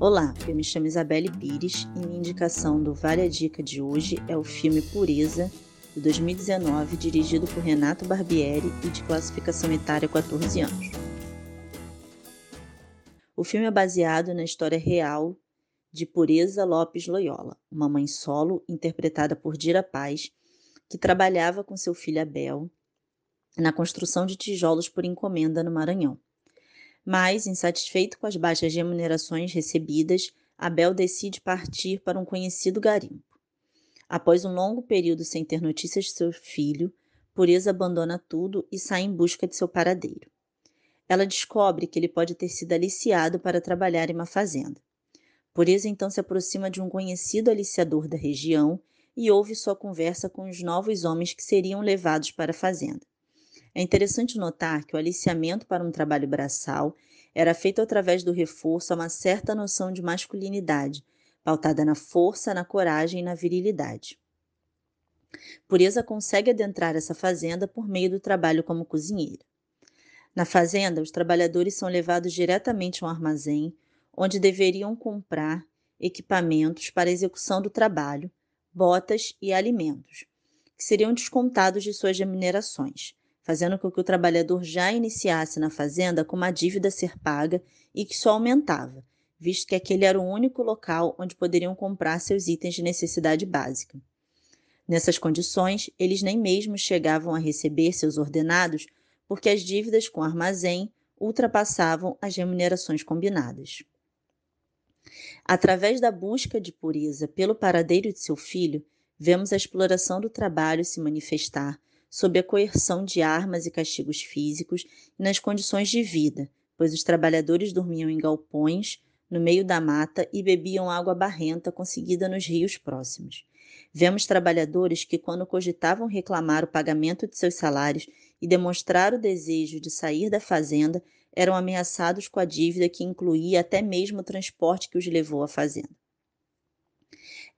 Olá, eu me chamo Isabelle Pires e minha indicação do Vale a Dica de hoje é o filme Pureza, de 2019, dirigido por Renato Barbieri e de classificação etária 14 anos. O filme é baseado na história real de Pureza Lopes Loyola, uma mãe solo interpretada por Dira Paz, que trabalhava com seu filho Abel na construção de tijolos por encomenda no Maranhão. Mas, insatisfeito com as baixas remunerações recebidas, Abel decide partir para um conhecido garimpo. Após um longo período sem ter notícias de seu filho, Pureza abandona tudo e sai em busca de seu paradeiro. Ela descobre que ele pode ter sido aliciado para trabalhar em uma fazenda. Pureza então se aproxima de um conhecido aliciador da região e ouve sua conversa com os novos homens que seriam levados para a fazenda. É interessante notar que o aliciamento para um trabalho braçal era feito através do reforço a uma certa noção de masculinidade, pautada na força, na coragem e na virilidade. Pureza consegue adentrar essa fazenda por meio do trabalho como cozinheira. Na fazenda, os trabalhadores são levados diretamente a um armazém, onde deveriam comprar equipamentos para a execução do trabalho, botas e alimentos, que seriam descontados de suas remunerações, fazendo com que o trabalhador já iniciasse na fazenda com uma dívida a ser paga e que só aumentava, visto que aquele era o único local onde poderiam comprar seus itens de necessidade básica. Nessas condições, eles nem mesmo chegavam a receber seus ordenados porque as dívidas com armazém ultrapassavam as remunerações combinadas. Através da busca de pureza pelo paradeiro de seu filho, vemos a exploração do trabalho se manifestar sob a coerção de armas e castigos físicos e nas condições de vida, pois os trabalhadores dormiam em galpões, no meio da mata e bebiam água barrenta conseguida nos rios próximos. Vemos trabalhadores que, quando cogitavam reclamar o pagamento de seus salários e demonstrar o desejo de sair da fazenda, eram ameaçados com a dívida que incluía até mesmo o transporte que os levou à fazenda.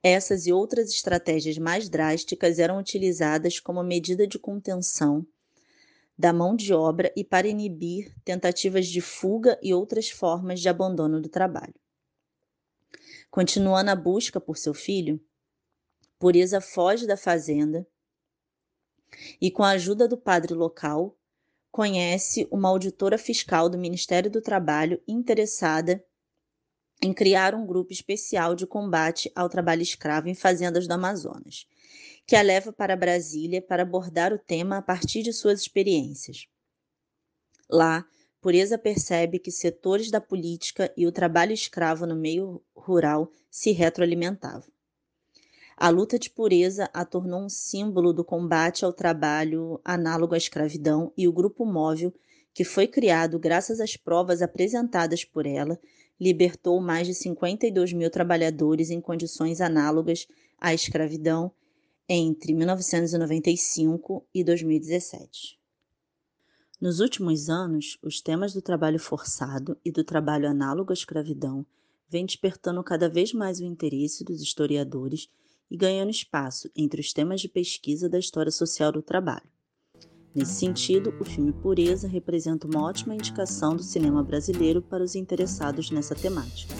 Essas e outras estratégias mais drásticas eram utilizadas como medida de contenção da mão de obra e para inibir tentativas de fuga e outras formas de abandono do trabalho. Continuando a busca por seu filho, Pureza foge da fazenda e, com a ajuda do padre local, conhece uma auditora fiscal do Ministério do Trabalho interessada em criar um grupo especial de combate ao trabalho escravo em fazendas do Amazonas, que a leva para Brasília para abordar o tema a partir de suas experiências. Lá, Pureza percebe que setores da política e o trabalho escravo no meio rural se retroalimentavam. A luta de pureza a tornou um símbolo do combate ao trabalho análogo à escravidão e o grupo móvel, que foi criado graças às provas apresentadas por ela, libertou mais de 52 mil trabalhadores em condições análogas à escravidão entre 1995 e 2017. Nos últimos anos, os temas do trabalho forçado e do trabalho análogo à escravidão vêm despertando cada vez mais o interesse dos historiadores e ganhando espaço entre os temas de pesquisa da história social do trabalho. Nesse sentido, o filme Pureza representa uma ótima indicação do cinema brasileiro para os interessados nessa temática.